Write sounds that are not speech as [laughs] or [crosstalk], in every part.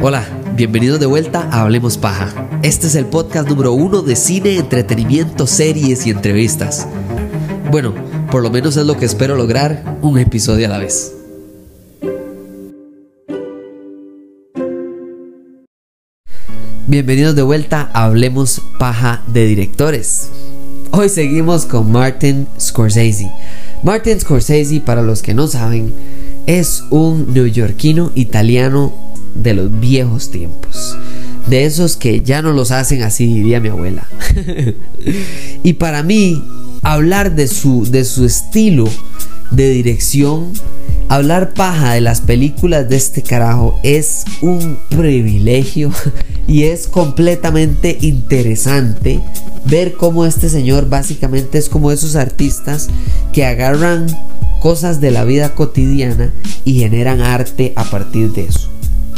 Hola, bienvenidos de vuelta a Hablemos Paja. Este es el podcast número uno de cine, entretenimiento, series y entrevistas. Bueno, por lo menos es lo que espero lograr, un episodio a la vez. Bienvenidos de vuelta a Hablemos Paja de Directores. Hoy seguimos con Martin Scorsese. Martin Scorsese, para los que no saben, es un neoyorquino italiano de los viejos tiempos. De esos que ya no los hacen así, diría mi abuela. [laughs] y para mí, hablar de su, de su estilo de dirección, hablar paja de las películas de este carajo es un privilegio [laughs] y es completamente interesante ver cómo este señor básicamente es como esos artistas que agarran cosas de la vida cotidiana y generan arte a partir de eso.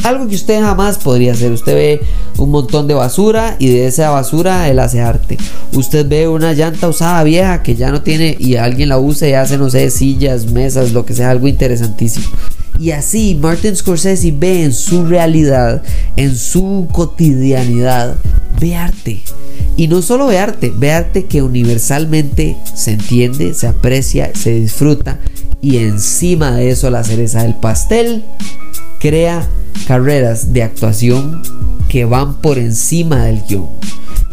Algo que usted jamás podría hacer. Usted ve un montón de basura y de esa basura él hace arte. Usted ve una llanta usada vieja que ya no tiene y alguien la usa y hace, no sé, sillas, mesas, lo que sea, algo interesantísimo. Y así Martin Scorsese ve en su realidad, en su cotidianidad, ve arte. Y no solo ve arte, ve arte que universalmente se entiende, se aprecia, se disfruta. Y encima de eso la cereza del pastel crea carreras de actuación que van por encima del guion.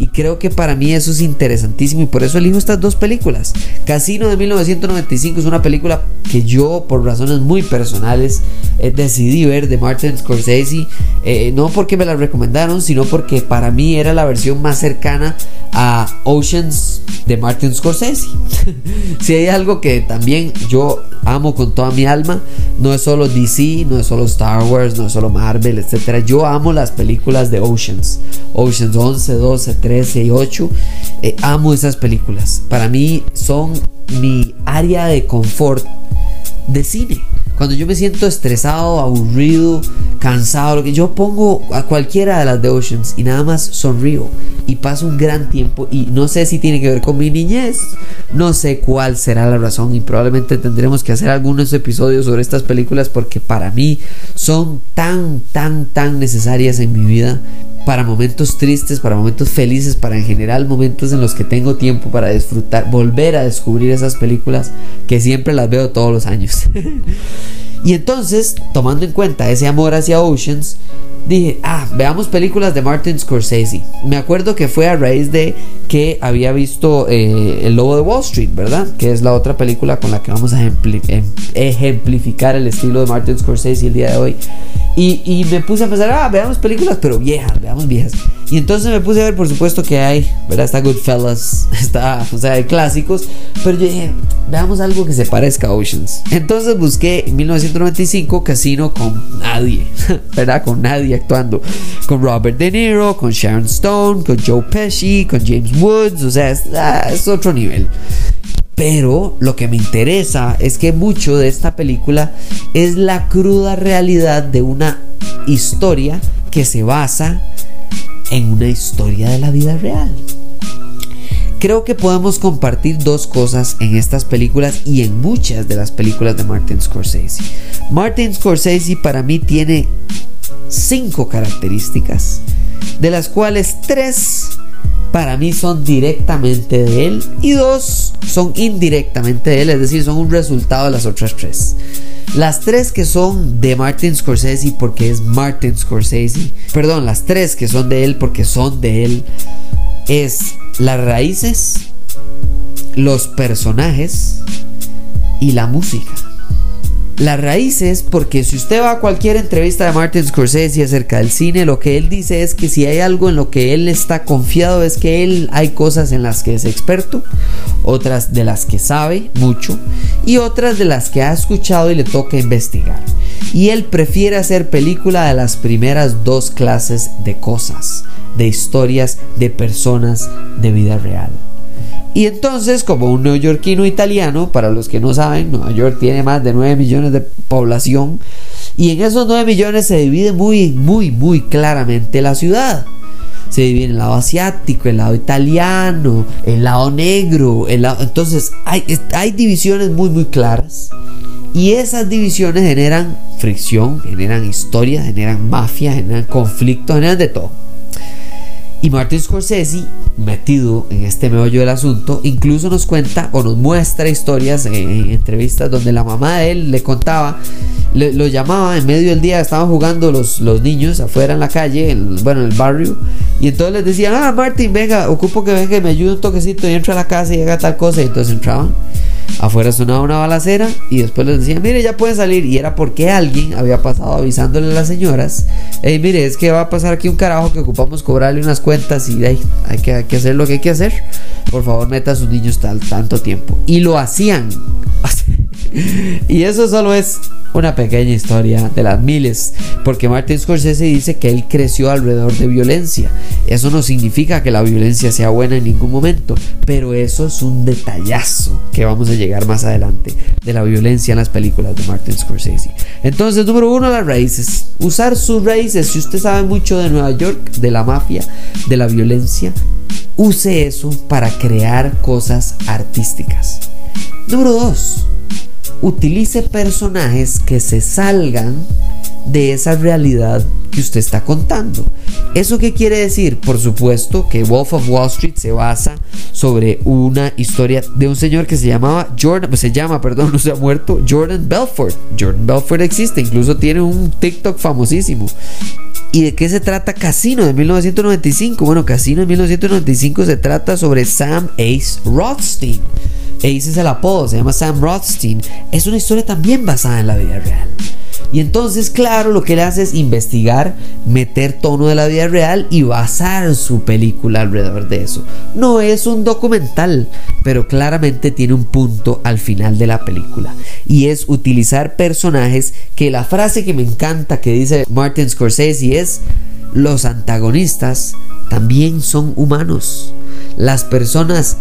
Y creo que para mí eso es interesantísimo y por eso elijo estas dos películas. Casino de 1995 es una película que yo por razones muy personales eh, decidí ver de Martin Scorsese. Eh, no porque me la recomendaron, sino porque para mí era la versión más cercana a Oceans de Martin Scorsese. [laughs] si hay algo que también yo amo con toda mi alma, no es solo DC, no es solo Star Wars, no es solo Marvel, etc. Yo amo las películas de Oceans. Oceans 11, 12, 13 y 8. Eh, amo esas películas. Para mí son mi área de confort de cine. Cuando yo me siento estresado, aburrido, cansado, lo que yo pongo a cualquiera de las de Oceans y nada más sonrío y paso un gran tiempo y no sé si tiene que ver con mi niñez, no sé cuál será la razón y probablemente tendremos que hacer algunos episodios sobre estas películas porque para mí son tan, tan, tan necesarias en mi vida para momentos tristes, para momentos felices, para en general momentos en los que tengo tiempo para disfrutar, volver a descubrir esas películas que siempre las veo todos los años. [laughs] y entonces, tomando en cuenta ese amor hacia Oceans, dije, ah, veamos películas de Martin Scorsese. Me acuerdo que fue a raíz de que había visto eh, El Lobo de Wall Street, ¿verdad? Que es la otra película con la que vamos a em, ejemplificar el estilo de Martin Scorsese el día de hoy. Y, me puse a pensar, ah, veamos películas, pero viejas, veamos viejas. Y entonces me puse a ver, por supuesto que hay, ¿verdad? Está Goodfellas, [laughs] está, o sea, hay clásicos. Pero yo dije, veamos algo que se parezca a Oceans. Entonces busqué en 1995 Casino con nadie, [laughs] ¿verdad? Con nadie actuando. Con Robert De Niro, con Sharon Stone, con Joe Pesci, con James Woods, o sea, ah, es otro nivel. Pero lo que me interesa es que mucho de esta película es la cruda realidad de una historia que se basa en una historia de la vida real. Creo que podemos compartir dos cosas en estas películas y en muchas de las películas de Martin Scorsese. Martin Scorsese para mí tiene cinco características, de las cuales tres para mí son directamente de él y dos son indirectamente de él, es decir, son un resultado de las otras tres. Las tres que son de Martin Scorsese porque es Martin Scorsese, perdón, las tres que son de él porque son de él, es las raíces, los personajes y la música. Las raíces, porque si usted va a cualquier entrevista de Martin Scorsese acerca del cine, lo que él dice es que si hay algo en lo que él está confiado es que él hay cosas en las que es experto, otras de las que sabe mucho y otras de las que ha escuchado y le toca investigar. Y él prefiere hacer película de las primeras dos clases de cosas, de historias, de personas, de vida real. Y entonces, como un neoyorquino italiano, para los que no saben, Nueva York tiene más de 9 millones de población. Y en esos 9 millones se divide muy, muy, muy claramente la ciudad. Se divide en el lado asiático, el lado italiano, el lado negro. El lado... Entonces, hay, hay divisiones muy, muy claras. Y esas divisiones generan fricción, generan historia, generan mafia, generan conflicto, generan de todo. Y Martin Scorsese, metido en este meollo del asunto, incluso nos cuenta o nos muestra historias en, entrevistas donde la mamá de él le contaba, lo llamaba en medio del día, estaban jugando los, los niños afuera en la calle, bueno, en el barrio, y entonces les decían, ah, Martin, venga, ocupo que venga y me ayude un toquecito y entra a la casa y haga tal cosa, y entonces entraban. Afuera sonaba una balacera y después les decían, mire, ya pueden salir. Y era porque alguien había pasado avisándole a las señoras, hey, mire, es que va a pasar aquí un carajo que ocupamos cobrarle unas cuentas y hay, que, hay que hacer lo que hay que hacer. Por favor, meta a sus niños tal, tanto tiempo. Y lo hacían. Y eso solo es una pequeña historia de las miles, porque Martin Scorsese dice que él creció alrededor de violencia. Eso no significa que la violencia sea buena en ningún momento, pero eso es un detallazo que vamos a llegar más adelante de la violencia en las películas de Martin Scorsese. Entonces, número uno, las raíces. Usar sus raíces. Si usted sabe mucho de Nueva York, de la mafia, de la violencia, use eso para crear cosas artísticas. Número dos utilice personajes que se salgan de esa realidad que usted está contando. ¿Eso qué quiere decir? Por supuesto que Wolf of Wall Street se basa sobre una historia de un señor que se llamaba Jordan, se llama, perdón, [laughs] no se ha muerto, Jordan Belfort. Jordan Belfort existe, incluso tiene un TikTok famosísimo. ¿Y de qué se trata Casino de 1995? Bueno, Casino de 1995 se trata sobre Sam Ace Rothstein Ace es el apodo, se llama Sam Rothstein. Es una historia también basada en la vida real. Y entonces, claro, lo que él hace es investigar, meter tono de la vida real y basar su película alrededor de eso. No es un documental, pero claramente tiene un punto al final de la película. Y es utilizar personajes que la frase que me encanta que dice Martin Scorsese es, los antagonistas también son humanos. Las personas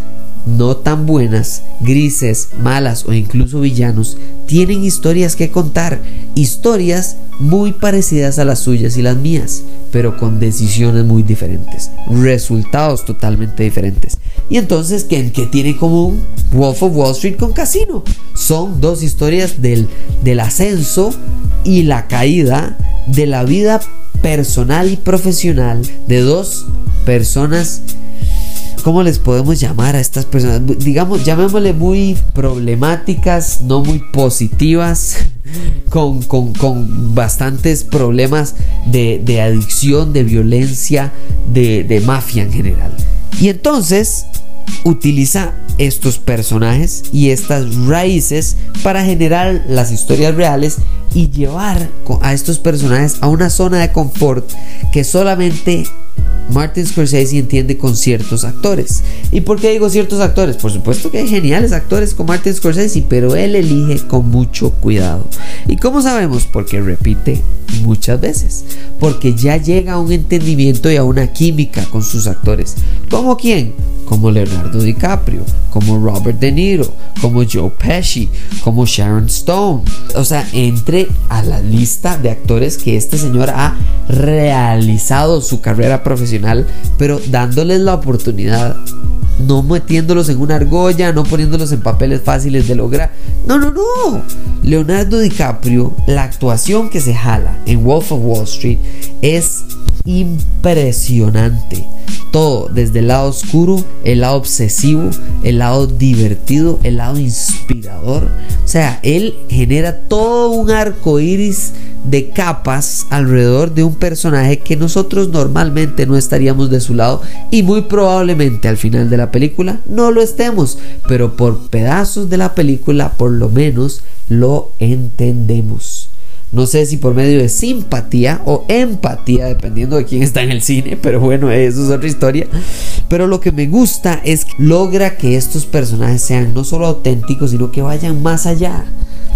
no tan buenas, grises, malas o incluso villanos, tienen historias que contar, historias muy parecidas a las suyas y las mías, pero con decisiones muy diferentes, resultados totalmente diferentes. Y entonces, ¿qué, qué tiene común Wolf of Wall Street con Casino? Son dos historias del, del ascenso y la caída de la vida personal y profesional de dos personas ¿cómo les podemos llamar a estas personas? Digamos, llamémosle muy problemáticas, no muy positivas, [laughs] con, bastantes problemas de, adicción, de violencia, de, de mafia en general. Y entonces utiliza estos personajes y estas raíces para generar las historias reales y llevar a estos personajes a una zona de confort que solamente Martin Scorsese entiende con ciertos actores. ¿Y por qué digo ciertos actores? Por supuesto que hay geniales actores con Martin Scorsese, pero él elige con mucho cuidado. ¿Y cómo sabemos? Porque repite muchas veces. Porque ya llega a un entendimiento y a una química con sus actores. ¿Como quién? Como Leonardo DiCaprio, como Robert De Niro, como Joe Pesci, como Sharon Stone. O sea, entre a la lista de actores que este señor ha realizado su carrera profesional, pero dándoles la oportunidad no metiéndolos en una argolla, no poniéndolos en papeles fáciles de lograr. No, no, no. Leonardo DiCaprio, la actuación que se jala en Wolf of Wall Street es impresionante. Todo, desde el lado oscuro, el lado obsesivo, el lado divertido, el lado inspirador. O sea, él genera todo un arco iris de capas alrededor de un personaje que nosotros normalmente no estaríamos de su lado y muy probablemente al final de la película no lo estemos, pero por pedazos de la película por lo menos lo entendemos. No sé si por medio de simpatía o empatía, dependiendo de quién está en el cine, pero bueno, eso es otra historia. Pero lo que me gusta es que logra que estos personajes sean no solo auténticos, sino que vayan más allá.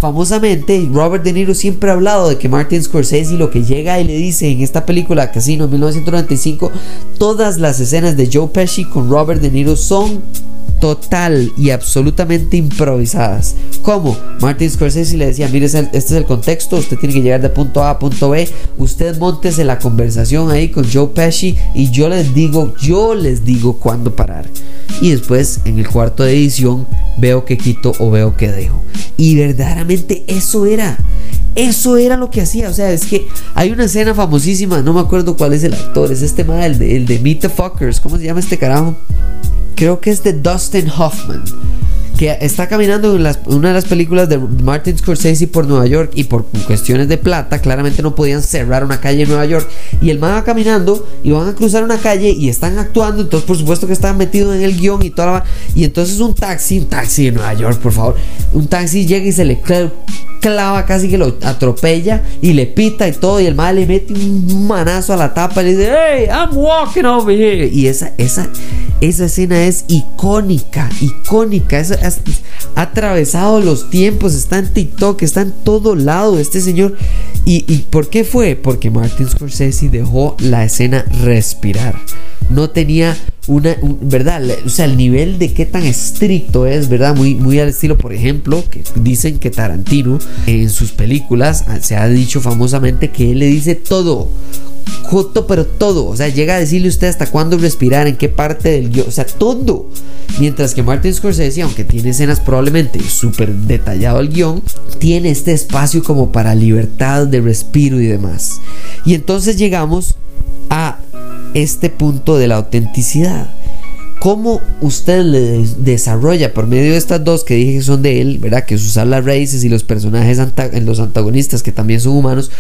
Famosamente, Robert De Niro siempre ha hablado de que Martin Scorsese lo que llega y le dice en esta película Casino 1995, todas las escenas de Joe Pesci con Robert De Niro son total y absolutamente improvisadas. Como Martin Scorsese le decía, mire, este es el contexto, usted tiene que llegar de punto A a punto B, usted montese la conversación ahí con Joe Pesci y yo les digo, yo les digo cuándo parar. Y después en el cuarto de edición veo que quito o veo que dejo. Y verdaderamente eso era. Eso era lo que hacía. O sea, es que hay una escena famosísima, no me acuerdo cuál es el actor, es este mal, el de, de Meet the Fuckers. ¿Cómo se llama este carajo? Creo que es de Dustin Hoffman que está caminando en una de las películas de Martin Scorsese por Nueva York y por cuestiones de plata, claramente no podían cerrar una calle en Nueva York. Y el man va caminando y van a cruzar una calle y están actuando, entonces por supuesto que están metidos en el guion y toda la... Y entonces un taxi, un taxi de Nueva York, por favor, un taxi llega y se le clava casi que lo atropella y le pita y todo y el mal le mete un manazo a la tapa y le dice hey I'm walking over here y esa esa esa escena es icónica icónica ha atravesado los tiempos, está en TikTok, está en todo lado este señor. ¿Y, por qué fue? Porque Martin Scorsese dejó la escena respirar. No tenía una, ¿verdad? O sea, el nivel de qué tan estricto es, ¿verdad? Muy, muy al estilo, por ejemplo, que dicen que Tarantino en sus películas se ha dicho famosamente que él le dice todo justo pero todo. O sea, llega a decirle usted hasta cuándo respirar, en qué parte del guion, o sea, todo. Mientras que Martin Scorsese, aunque tiene escenas probablemente súper detallado el guion, tiene este espacio como para libertad de respiro y demás. Y entonces llegamos a este punto de la autenticidad. ¿Cómo usted le desarrolla por medio de estas dos que dije que son de él, ¿verdad? Que es usar las raíces y los personajes, los antagonistas que también son humanos,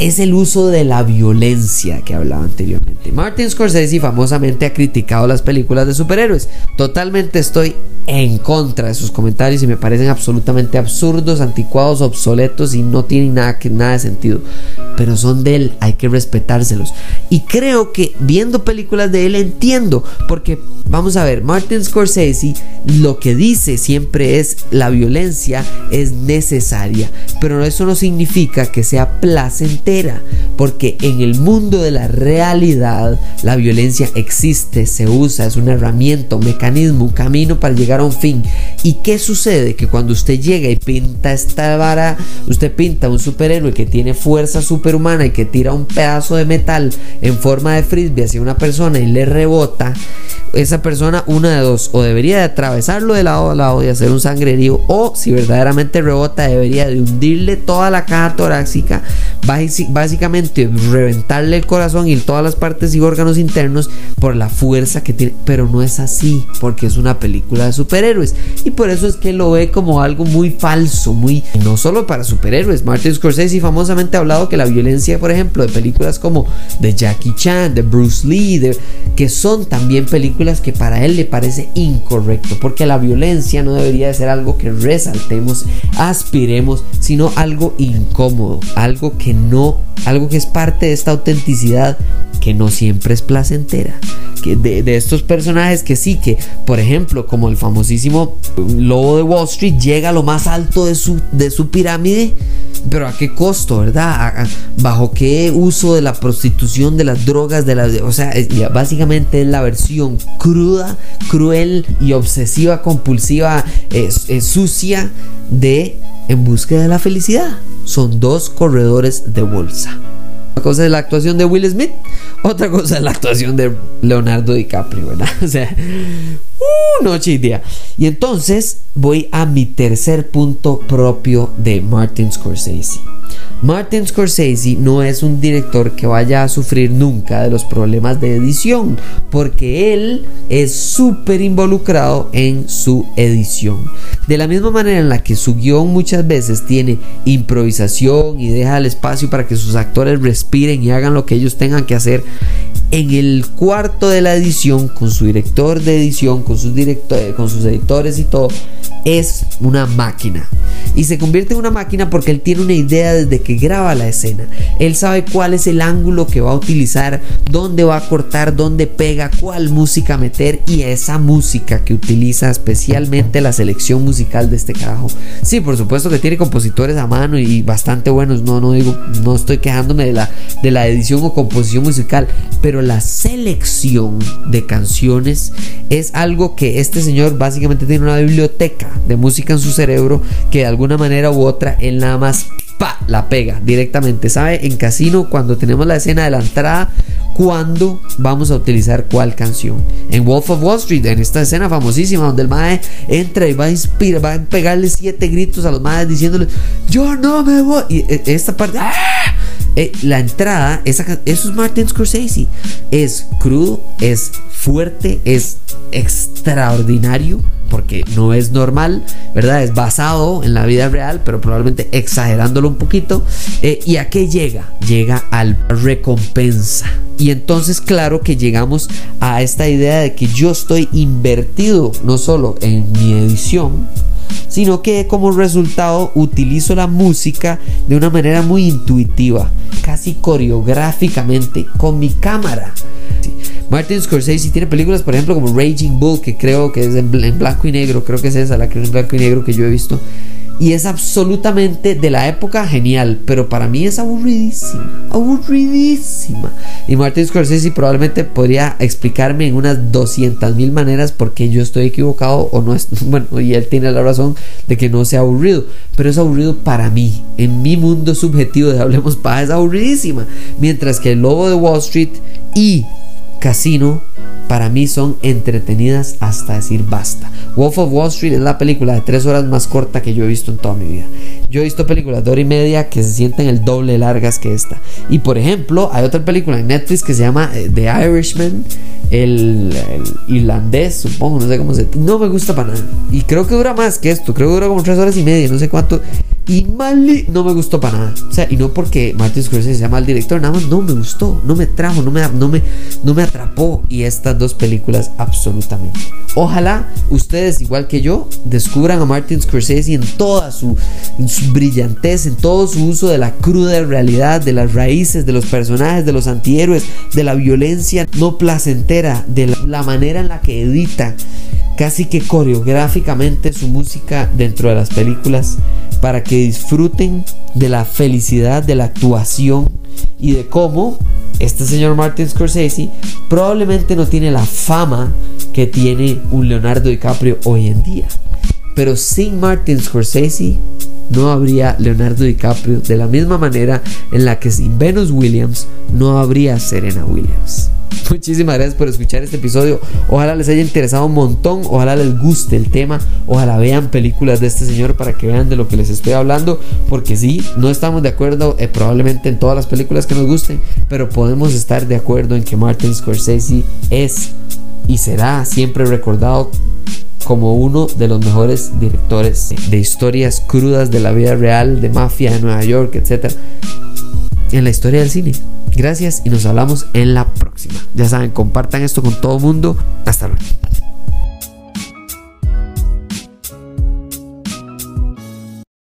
es el uso de la violencia que hablaba anteriormente. Martin Scorsese famosamente ha criticado las películas de superhéroes. Totalmente estoy en contra de sus comentarios y me parecen absolutamente absurdos, anticuados, obsoletos y no tienen nada, nada de sentido. Pero son de él, hay que respetárselos. Y creo que viendo películas de él entiendo, porque vamos a ver, Martin Scorsese lo que dice siempre es la violencia es necesaria, pero eso no significa que sea placentera, porque en el mundo de la realidad la violencia existe, se usa, es una herramienta, un mecanismo, un camino para llegar a un fin. ¿Y qué sucede? Que cuando usted llega y pinta esta vara, usted pinta un superhéroe que tiene fuerza superhumana y que tira un pedazo de metal en forma de frisbee hacia una persona y le rebota, esa persona, una de dos, o debería de atravesarlo de lado a lado y hacer un sangrerío, o si verdaderamente rebota, debería de hundirle toda la caja torácica, básicamente reventarle el corazón y todas las partes y órganos internos por la fuerza que tiene. Pero no es así, porque es una película de superhéroes. Y por eso es que lo ve como algo muy falso, muy. No solo para superhéroes. Martin Scorsese famosamente ha hablado que la violencia, por ejemplo, de películas como de Jackie Chan, de Bruce Lee, que son también películas que para él le parece incorrecto, porque la violencia no debería de ser algo que resaltemos, aspiremos, sino algo incómodo, algo que no, algo que es parte de esta autenticidad que no siempre es placentera. Que de, de, estos personajes que sí, que por ejemplo, como el famosísimo lobo de Wall Street, llega a lo más alto de su, de su pirámide pero a qué costo, ¿verdad? ¿Bajo qué uso de la prostitución, de las drogas, de las... O sea, básicamente es la versión cruda, cruel y obsesiva, compulsiva, sucia de En búsqueda de la felicidad. Son dos corredores de bolsa. Una cosa es la actuación de Will Smith, otra cosa es la actuación de Leonardo DiCaprio, ¿verdad? [laughs] O sea, uh, y día. Y entonces voy a mi tercer punto propio de Martin Scorsese. Martin Scorsese no es un director que vaya a sufrir nunca de los problemas de edición, porque él es súper involucrado en su edición. De la misma manera en la que su guion muchas veces tiene improvisación y deja el espacio para que sus actores respiren y hagan lo que ellos tengan que hacer, en el cuarto de la edición, con su director de edición, con sus, directores, con sus editores y todo, es una máquina. Y se convierte en una máquina porque él tiene una idea desde que graba la escena. Él sabe cuál es el ángulo que va a utilizar, dónde va a cortar, dónde pega, cuál música meter y esa música que utiliza especialmente la selección musical de este carajo. Sí, por supuesto que tiene compositores a mano y bastante buenos. No, no digo, no estoy quejándome de la, de la edición o composición musical, pero la selección de canciones es algo que este señor básicamente tiene una biblioteca de música en su cerebro que de alguna manera u otra él nada más pa, la pega directamente. ¿Sabe? En casino, cuando tenemos la escena de la entrada, cuándo vamos a utilizar cuál canción. En Wolf of Wall Street, en esta escena famosísima donde el mae entra y va a inspirar, va a pegarle siete gritos a los maes diciéndole, yo no me voy. Y e, esta parte, ¡ah! Eh, la entrada, esa, eso es Martin Scorsese. Es crudo, es fuerte, es extraordinario porque no es normal, ¿verdad? Es basado en la vida real, pero probablemente exagerándolo un poquito. Eh, ¿Y a qué llega? Llega al recompensa. Y entonces claro que llegamos a esta idea de que yo estoy invertido no solo en mi edición, sino que como resultado utilizo la música de una manera muy intuitiva, casi coreográficamente, con mi cámara. Martin Scorsese tiene películas, por ejemplo, como Raging Bull, que creo que es en blanco y negro, creo que es esa, la que es en blanco y negro que yo he visto. Y es absolutamente de la época genial, pero para mí es aburridísima, aburridísima. Y Martin Scorsese probablemente podría explicarme en unas 200 mil maneras por qué yo estoy equivocado o no es, [laughs] bueno, y él tiene la razón de que no sea aburrido, pero es aburrido para mí, en mi mundo subjetivo de Hablemos Paz es aburridísima. Mientras que El Lobo de Wall Street y Casino para mí son entretenidas hasta decir basta. Wolf of Wall Street es la película de tres horas más corta que yo he visto en toda mi vida. Yo he visto películas de hora y media que se sienten el doble largas que esta. Y por ejemplo, hay otra película en Netflix que se llama eh, The Irishman, el, irlandés, supongo, no sé cómo se. No me gusta para nada. Y creo que dura más que esto. Creo que dura como tres horas y media, no sé cuánto. Y mal no me gustó para nada. O sea, y no porque Martin Scorsese sea mal director, nada más no me gustó, no me trajo, no me, no me, no me atrapó. Y estas dos películas absolutamente. Ojalá ustedes, igual que yo, descubran a Martin Scorsese en toda su, su brillantez, en todo su uso de la cruda realidad, de las raíces, de los personajes, de los antihéroes, de la violencia no placentera, de la manera en la que edita casi que coreográficamente su música dentro de las películas para que disfruten de la felicidad de la actuación y de cómo este señor Martin Scorsese probablemente no tiene la fama que tiene un Leonardo DiCaprio hoy en día. Pero sin Martin Scorsese no habría Leonardo DiCaprio de la misma manera en la que sin Venus Williams no habría Serena Williams. [laughs] Muchísimas gracias por escuchar este episodio. Ojalá les haya interesado un montón. Ojalá les guste el tema. Ojalá vean películas de este señor para que vean de lo que les estoy hablando. Porque sí, no estamos de acuerdo eh, probablemente en todas las películas que nos gusten. Pero podemos estar de acuerdo en que Martin Scorsese es y será siempre recordado como uno de los mejores directores de historias crudas de la vida real, de mafia de Nueva York, etc. En la historia del cine. Gracias y nos hablamos en la próxima. Ya saben, compartan esto con todo el mundo. Hasta luego.